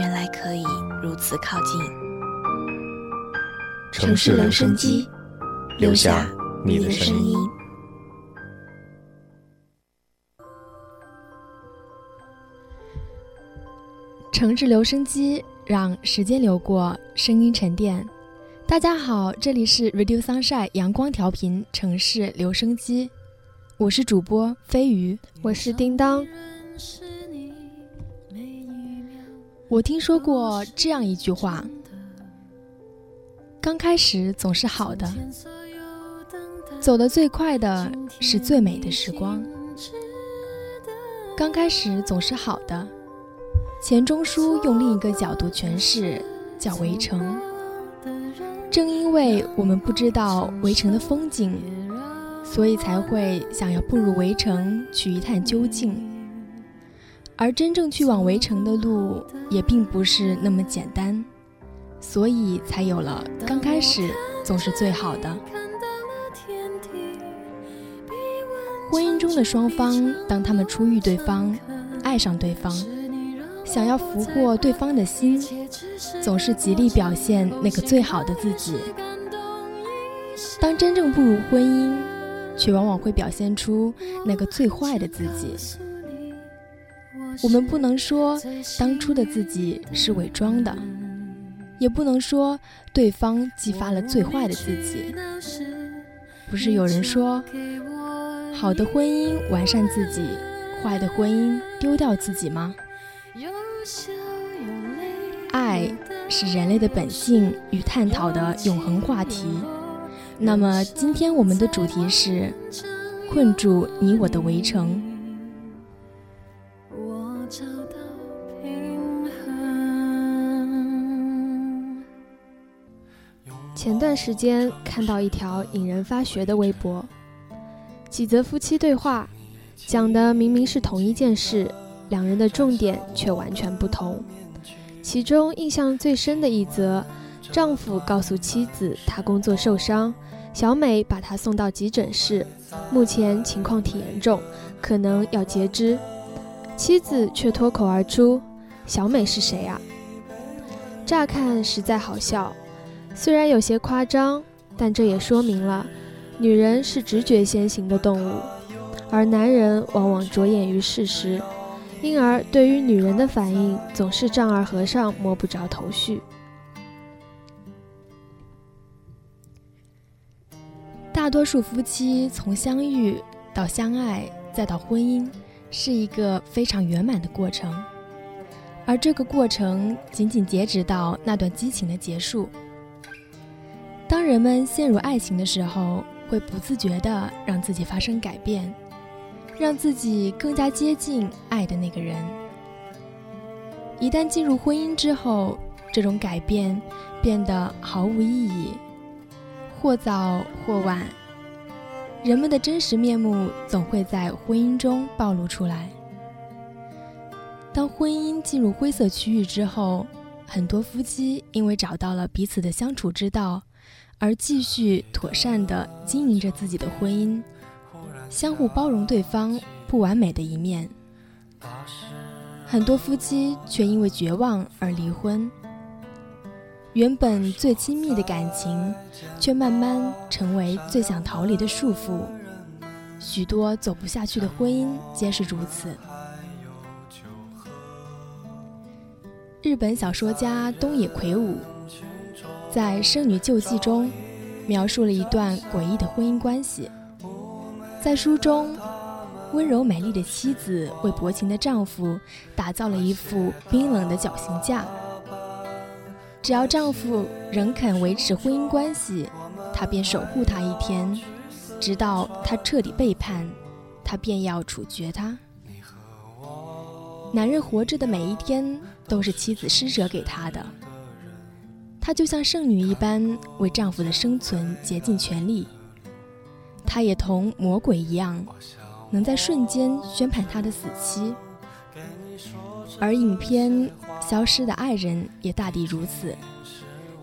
原来可以如此靠近。城市留声机，留下你的声音。城市留声机，让时间流过，声音沉淀。大家好，这里是 Radio Sunshine 阳光调频城市留声机，我是主播飞鱼，我是叮当。我听说过这样一句话：刚开始总是好的，走得最快的是最美的时光。刚开始总是好的，钱钟书用另一个角度诠释，叫围城。正因为我们不知道围城的风景，所以才会想要步入围城去一探究竟。而真正去往围城的路也并不是那么简单，所以才有了刚开始总是最好的。婚姻中的双方，当他们初遇对方，爱上对方，想要俘获对方的心，总是极力表现那个最好的自己。当真正步入婚姻，却往往会表现出那个最坏的自己。我们不能说当初的自己是伪装的，也不能说对方激发了最坏的自己。不是有人说，好的婚姻完善自己，坏的婚姻丢掉自己吗？爱是人类的本性与探讨的永恒话题。那么今天我们的主题是困住你我的围城。前段时间看到一条引人发学的微博，几则夫妻对话，讲的明明是同一件事，两人的重点却完全不同。其中印象最深的一则，丈夫告诉妻子他工作受伤，小美把他送到急诊室，目前情况挺严重，可能要截肢。妻子却脱口而出：“小美是谁啊？”乍看实在好笑。虽然有些夸张，但这也说明了，女人是直觉先行的动物，而男人往往着眼于事实，因而对于女人的反应总是丈二和尚摸不着头绪。大多数夫妻从相遇到相爱再到婚姻，是一个非常圆满的过程，而这个过程仅仅截止到那段激情的结束。当人们陷入爱情的时候，会不自觉地让自己发生改变，让自己更加接近爱的那个人。一旦进入婚姻之后，这种改变变得毫无意义，或早或晚，人们的真实面目总会在婚姻中暴露出来。当婚姻进入灰色区域之后，很多夫妻因为找到了彼此的相处之道。而继续妥善地经营着自己的婚姻，相互包容对方不完美的一面。很多夫妻却因为绝望而离婚，原本最亲密的感情，却慢慢成为最想逃离的束缚。许多走不下去的婚姻皆是如此。日本小说家东野圭吾在《圣女救济》中描述了一段诡异的婚姻关系。在书中，温柔美丽的妻子为薄情的丈夫打造了一副冰冷的绞刑架。只要丈夫仍肯维持婚姻关系，她便守护他一天；直到他彻底背叛，她便要处决他。男人活着的每一天都是妻子施舍给他的，她就像圣女一般，为丈夫的生存竭尽全力。她也同魔鬼一样，能在瞬间宣判他的死期。而影片《消失的爱人》也大抵如此，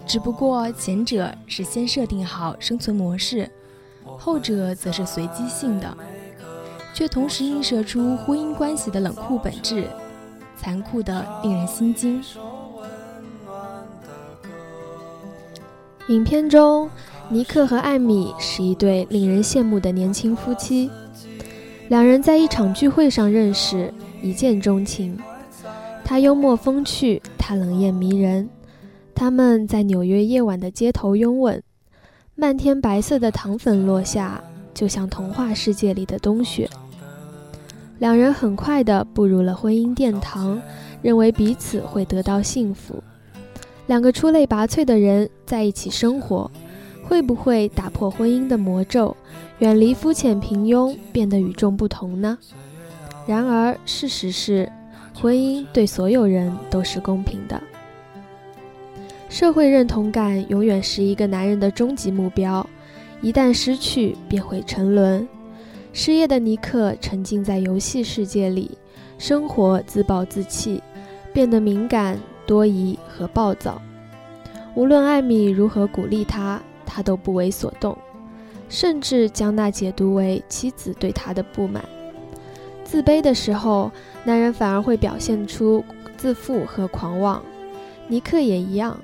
只不过前者是先设定好生存模式，后者则是随机性的。却同时映射出婚姻关系的冷酷本质，残酷的令人心惊。影片中，尼克和艾米是一对令人羡慕的年轻夫妻，两人在一场聚会上认识，一见钟情。他幽默风趣，他冷艳迷人。他们在纽约夜晚的街头拥吻，漫天白色的糖粉落下，就像童话世界里的冬雪。两人很快地步入了婚姻殿堂，认为彼此会得到幸福。两个出类拔萃的人在一起生活，会不会打破婚姻的魔咒，远离肤浅平庸，变得与众不同呢？然而，事实是，婚姻对所有人都是公平的。社会认同感永远是一个男人的终极目标，一旦失去，便会沉沦。失业的尼克沉浸在游戏世界里，生活自暴自弃，变得敏感、多疑和暴躁。无论艾米如何鼓励他，他都不为所动，甚至将那解读为妻子对他的不满。自卑的时候，男人反而会表现出自负和狂妄。尼克也一样。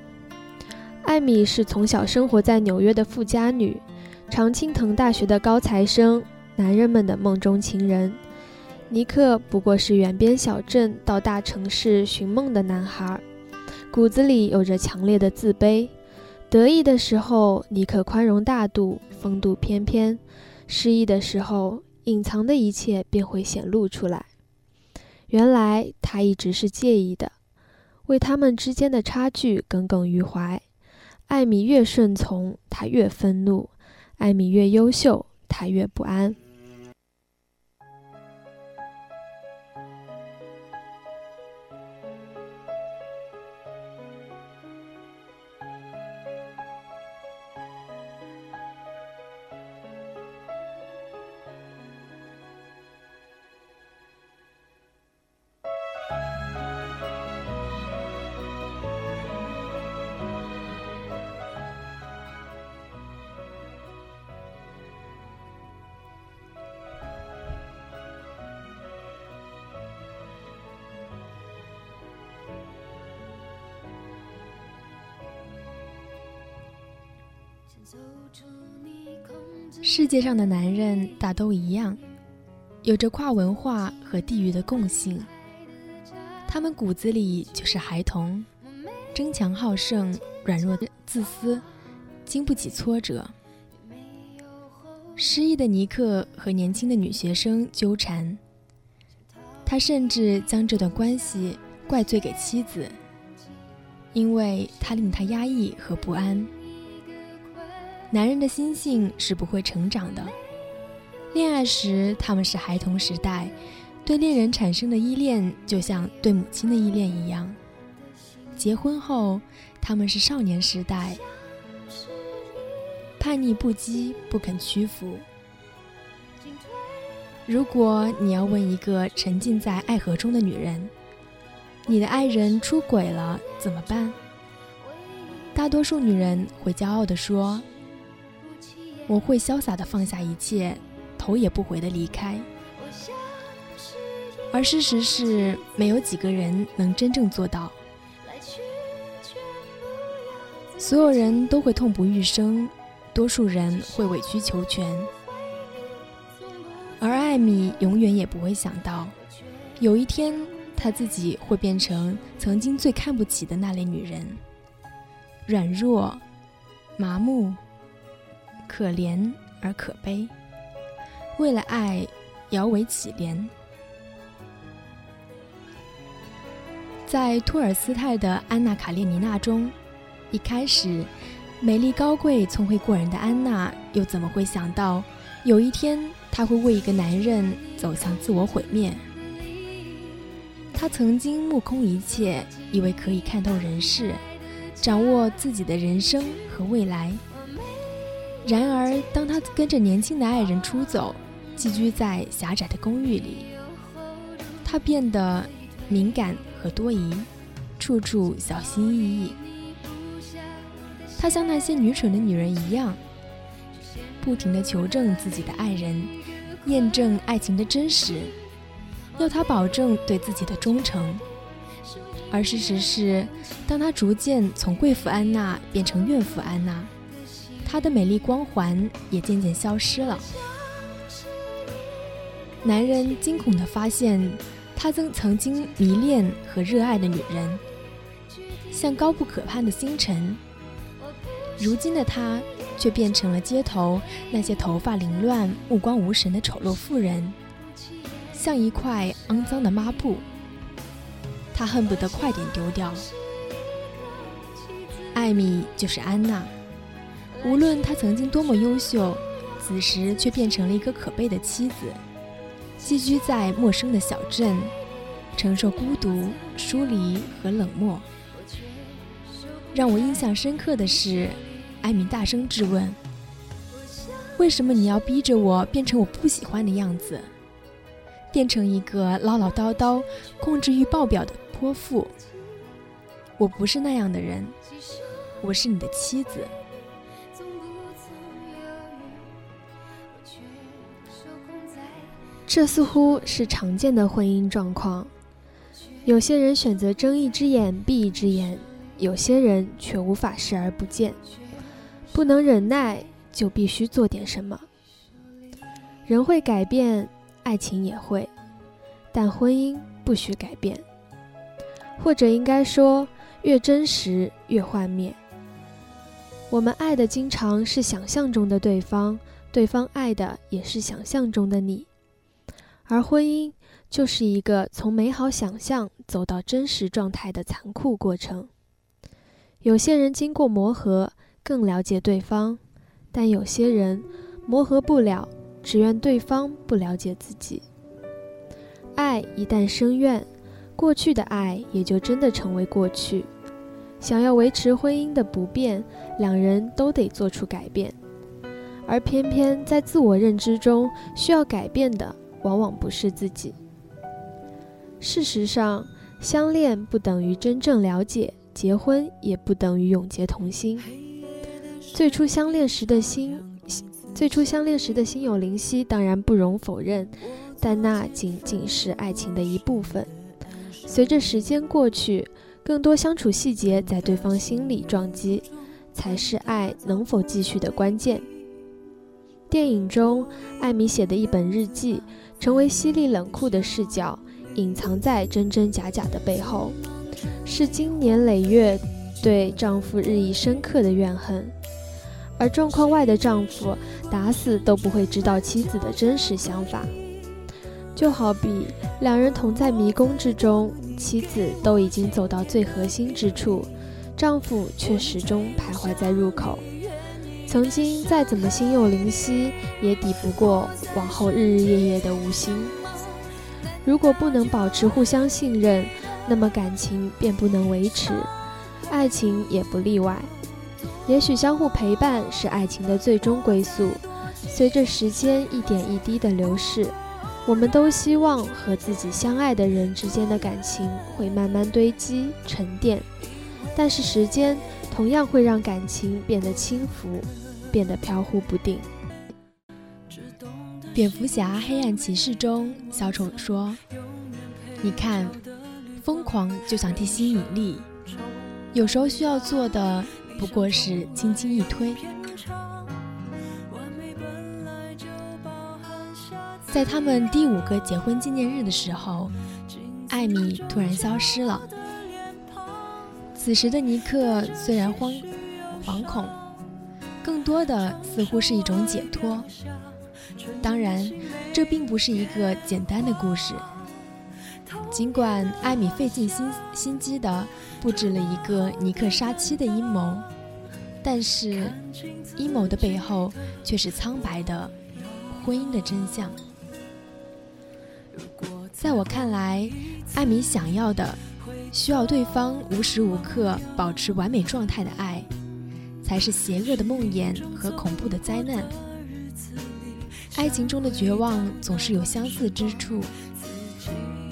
艾米是从小生活在纽约的富家女，常青藤大学的高材生。男人们的梦中情人，尼克不过是远边小镇到大城市寻梦的男孩，骨子里有着强烈的自卑。得意的时候，你可宽容大度、风度翩翩；失意的时候，隐藏的一切便会显露出来。原来他一直是介意的，为他们之间的差距耿耿于怀。艾米越顺从，他越愤怒；艾米越优秀，他越不安。世界上的男人大都一样，有着跨文化和地域的共性。他们骨子里就是孩童，争强好胜，软弱自私，经不起挫折。失意的尼克和年轻的女学生纠缠，他甚至将这段关系怪罪给妻子，因为他令他压抑和不安。男人的心性是不会成长的。恋爱时，他们是孩童时代，对恋人产生的依恋就像对母亲的依恋一样；结婚后，他们是少年时代，叛逆不羁，不肯屈服。如果你要问一个沉浸在爱河中的女人，你的爱人出轨了怎么办？大多数女人会骄傲地说。我会潇洒地放下一切，头也不回地离开。而事实是，没有几个人能真正做到。所有人都会痛不欲生，多数人会委曲求全。而艾米永远也不会想到，有一天她自己会变成曾经最看不起的那类女人，软弱、麻木、可怜而可悲，为了爱摇尾乞怜。在托尔斯泰的《安娜·卡列尼娜》中，一开始，美丽高贵、聪慧过人的安娜，又怎么会想到有一天她会为一个男人走向自我毁灭？她曾经目空一切，以为可以看透人世，掌握自己的人生和未来。然而，当他跟着年轻的爱人出走，寄居在狭窄的公寓里，他变得敏感。和多疑，处处小心翼翼。他像那些愚蠢的女人一样，不停地求证自己的爱人，验证爱情的真实，要他保证对自己的忠诚。而事实是，当他逐渐从贵妇安娜变成怨妇安娜，她的美丽光环也渐渐消失了。男人惊恐地发现。他曾曾经迷恋和热爱的女人，像高不可攀的星辰。如今的她却变成了街头那些头发凌乱、目光无神的丑陋妇人，像一块肮脏的抹布。他恨不得快点丢掉。艾米就是安娜，无论她曾经多么优秀，此时却变成了一个可悲的妻子。寄居在陌生的小镇，承受孤独、疏离和冷漠。让我印象深刻的是，艾米大声质问：“为什么你要逼着我变成我不喜欢的样子，变成一个唠唠叨叨、控制欲爆表的泼妇？我不是那样的人，我是你的妻子。”这似乎是常见的婚姻状况。有些人选择睁一只眼闭一只眼，有些人却无法视而不见。不能忍耐，就必须做点什么。人会改变，爱情也会，但婚姻不许改变，或者应该说，越真实越幻灭。我们爱的经常是想象中的对方，对方爱的也是想象中的你。而婚姻就是一个从美好想象走到真实状态的残酷过程。有些人经过磨合更了解对方，但有些人磨合不了，只愿对方不了解自己。爱一旦生怨，过去的爱也就真的成为过去。想要维持婚姻的不变，两人都得做出改变，而偏偏在自我认知中需要改变的。往往不是自己。事实上，相恋不等于真正了解，结婚也不等于永结同心。最初相恋时的心，最初相恋时的心有灵犀，当然不容否认，但那仅仅是爱情的一部分。随着时间过去，更多相处细节在对方心里撞击，才是爱能否继续的关键。电影中，艾米写的一本日记。成为犀利冷酷的视角，隐藏在真真假假的背后，是经年累月对丈夫日益深刻的怨恨。而状况外的丈夫打死都不会知道妻子的真实想法，就好比两人同在迷宫之中，妻子都已经走到最核心之处，丈夫却始终徘徊在入口。曾经再怎么心有灵犀，也抵不过往后日日夜夜的无心。如果不能保持互相信任，那么感情便不能维持，爱情也不例外。也许相互陪伴是爱情的最终归宿。随着时间一点一滴的流逝，我们都希望和自己相爱的人之间的感情会慢慢堆积沉淀，但是时间同样会让感情变得轻浮。变得飘忽不定。蝙蝠侠黑暗骑士中，小丑说：“你看，疯狂就像地心引力，有时候需要做的不过是轻轻一推。”在他们第五个结婚纪念日的时候，艾米突然消失了。此时的尼克虽然慌惶恐，更多的似乎是一种解脱。当然，这并不是一个简单的故事。尽管艾米费尽心心机的布置了一个尼克杀妻的阴谋，但是阴谋的背后却是苍白的婚姻的真相。在我看来，艾米想要的、需要对方无时无刻保持完美状态的爱，才是邪恶的梦魇和恐怖的灾难。爱情中的绝望总是有相似之处，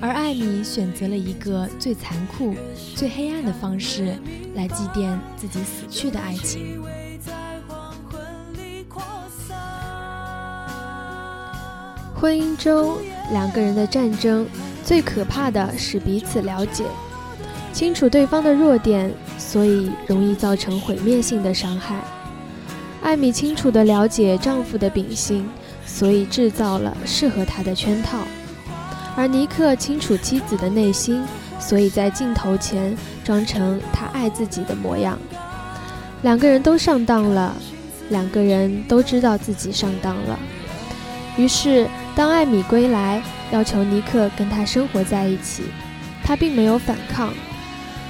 而艾米选择了一个最残酷、最黑暗的方式来祭奠自己死去的爱情。婚姻中两个人的战争，最可怕的是彼此了解，清楚对方的弱点，所以容易造成毁灭性的伤害。艾米清楚地了解丈夫的秉性，所以制造了适合他的圈套；而尼克清楚妻子的内心，所以在镜头前装成他爱自己的模样。两个人都上当了，两个人都知道自己上当了。于是，当艾米归来，要求尼克跟他生活在一起，他并没有反抗。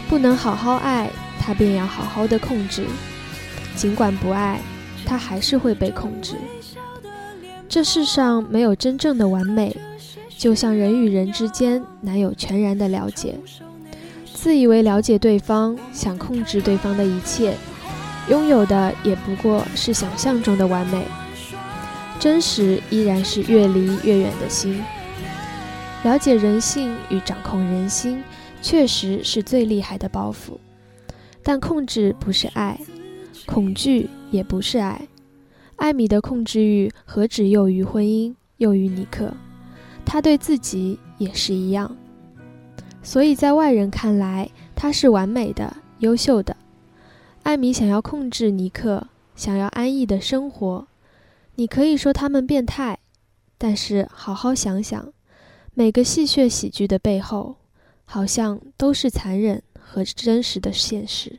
不能好好爱，他便要好好的控制。尽管不爱，他还是会被控制。这世上没有真正的完美，就像人与人之间难有全然的了解。自以为了解对方，想控制对方的一切，拥有的也不过是想象中的完美。真实依然是越离越远的心。了解人性与掌控人心，确实是最厉害的包袱。但控制不是爱，恐惧也不是爱。艾米的控制欲何止囿于婚姻，囿于尼克，他对自己也是一样。所以在外人看来，他是完美的、优秀的。艾米想要控制尼克，想要安逸的生活。你可以说他们变态，但是好好想想，每个戏谑喜剧的背后，好像都是残忍和真实的现实。《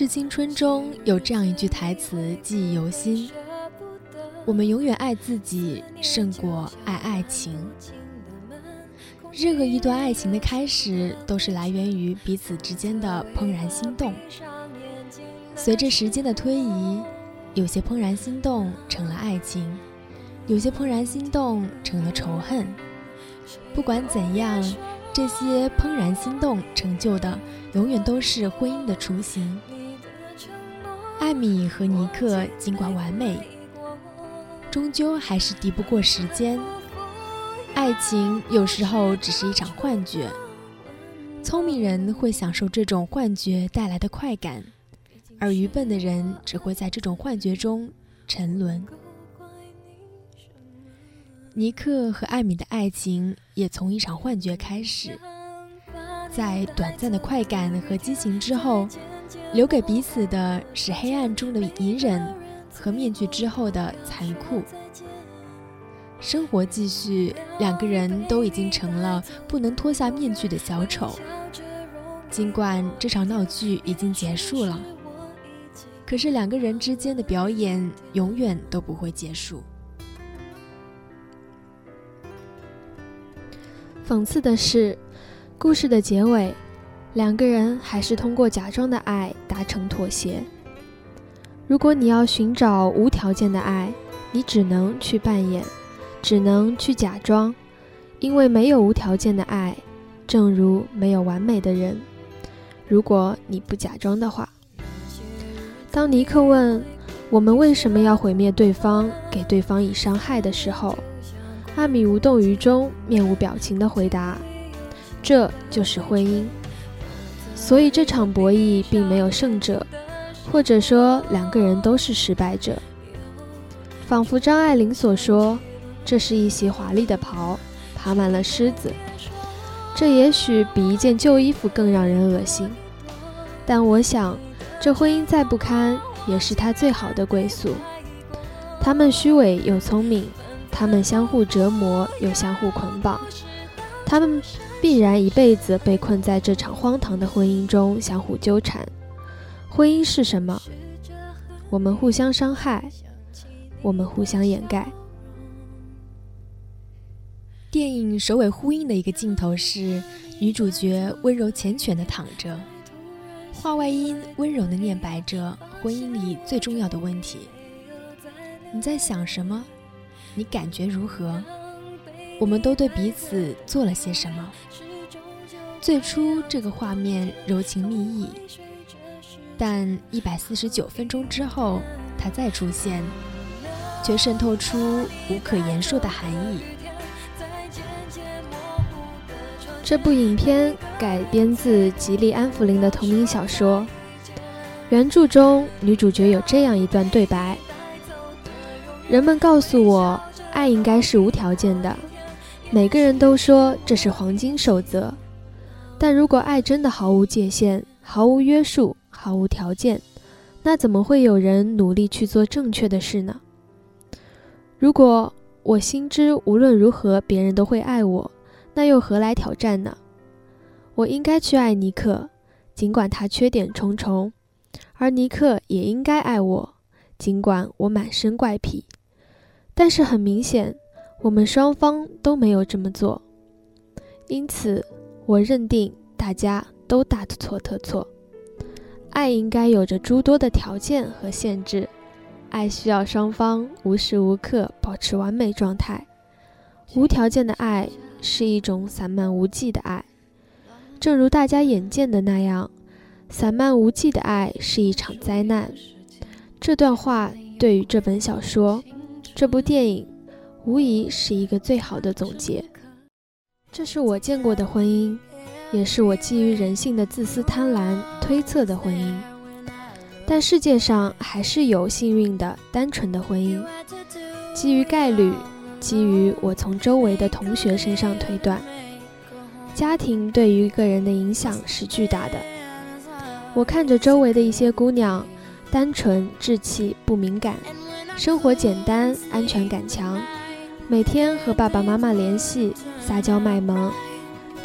致青春》中有这样一句台词，记忆犹新：“我们永远爱自己胜过爱爱情。”任何一段爱情的开始，都是来源于彼此之间的怦然心动。随着时间的推移，有些怦然心动成了爱情，有些怦然心动成了仇恨。不管怎样，这些怦然心动成就的，永远都是婚姻的雏形。艾米和尼克尽管完美，终究还是敌不过时间。爱情有时候只是一场幻觉，聪明人会享受这种幻觉带来的快感，而愚笨的人只会在这种幻觉中沉沦。尼克和艾米的爱情也从一场幻觉开始，在短暂的快感和激情之后。留给彼此的是黑暗中的隐忍和面具之后的残酷。生活继续，两个人都已经成了不能脱下面具的小丑。尽管这场闹剧已经结束了，可是两个人之间的表演永远都不会结束。讽刺的是，故事的结尾。两个人还是通过假装的爱达成妥协。如果你要寻找无条件的爱，你只能去扮演，只能去假装，因为没有无条件的爱，正如没有完美的人。如果你不假装的话，当尼克问我们为什么要毁灭对方，给对方以伤害的时候，阿米无动于衷，面无表情地回答：“这就是婚姻。”所以这场博弈并没有胜者，或者说两个人都是失败者。仿佛张爱玲所说：“这是一袭华丽的袍，爬满了虱子。”这也许比一件旧衣服更让人恶心。但我想，这婚姻再不堪，也是他最好的归宿。他们虚伪又聪明，他们相互折磨又相互捆绑，他们必然一辈子被困在这场荒唐的婚姻中，相互纠缠。婚姻是什么？我们互相伤害。我们互相掩盖。电影首尾呼应的一个镜头是女主角温柔缱绻的躺着，话外音温柔的念白着婚姻里最重要的问题：你在想什么？你感觉如何？我们都对彼此做了些什么？最初这个画面柔情蜜意，但一百四十九分钟之后，它再出现。却渗透出无可言说的含义。这部影片改编自吉利安弗林的同名小说。原著中，女主角有这样一段对白：“人们告诉我，爱应该是无条件的。每个人都说这是黄金守则。但如果爱真的毫无界限、毫无约束、毫无条件，那怎么会有人努力去做正确的事呢？”如果我心知无论如何别人都会爱我，那又何来挑战呢？我应该去爱尼克，尽管他缺点重重；而尼克也应该爱我，尽管我满身怪癖。但是很明显，我们双方都没有这么做，因此我认定大家都大错特错。爱应该有着诸多的条件和限制。爱需要双方无时无刻保持完美状态。无条件的爱是一种散漫无际的爱，正如大家眼见的那样，散漫无际的爱是一场灾难。这段话对于这本小说、这部电影，无疑是一个最好的总结。这是我见过的婚姻，也是我基于人性的自私贪婪推测的婚姻。但世界上还是有幸运的、单纯的婚姻。基于概率，基于我从周围的同学身上推断，家庭对于一个人的影响是巨大的。我看着周围的一些姑娘，单纯、稚气、不敏感，生活简单、安全感强，每天和爸爸妈妈联系、撒娇卖萌，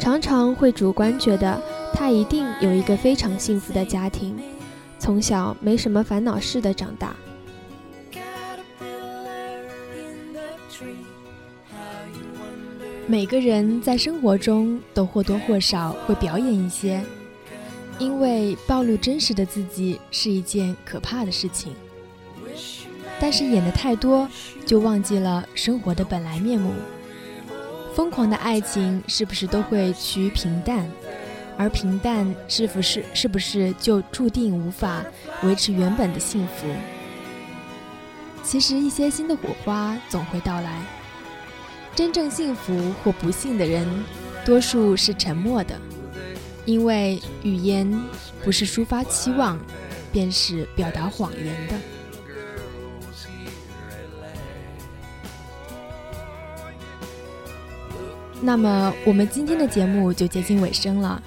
常常会主观觉得他一定有一个非常幸福的家庭。从小没什么烦恼似的长大。每个人在生活中都或多或少会表演一些，因为暴露真实的自己是一件可怕的事情。但是演的太多，就忘记了生活的本来面目。疯狂的爱情是不是都会趋于平淡？而平淡是不是是不是就注定无法维持原本的幸福？其实一些新的火花总会到来。真正幸福或不幸的人，多数是沉默的，因为语言不是抒发期望，便是表达谎言的。那么，我们今天的节目就接近尾声了。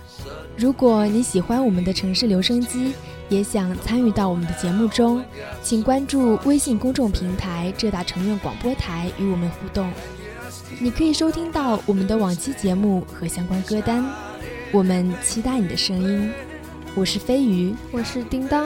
如果你喜欢我们的城市留声机，也想参与到我们的节目中，请关注微信公众平台“浙大城院广播台”与我们互动。你可以收听到我们的往期节目和相关歌单。我们期待你的声音。我是飞鱼，我是叮当。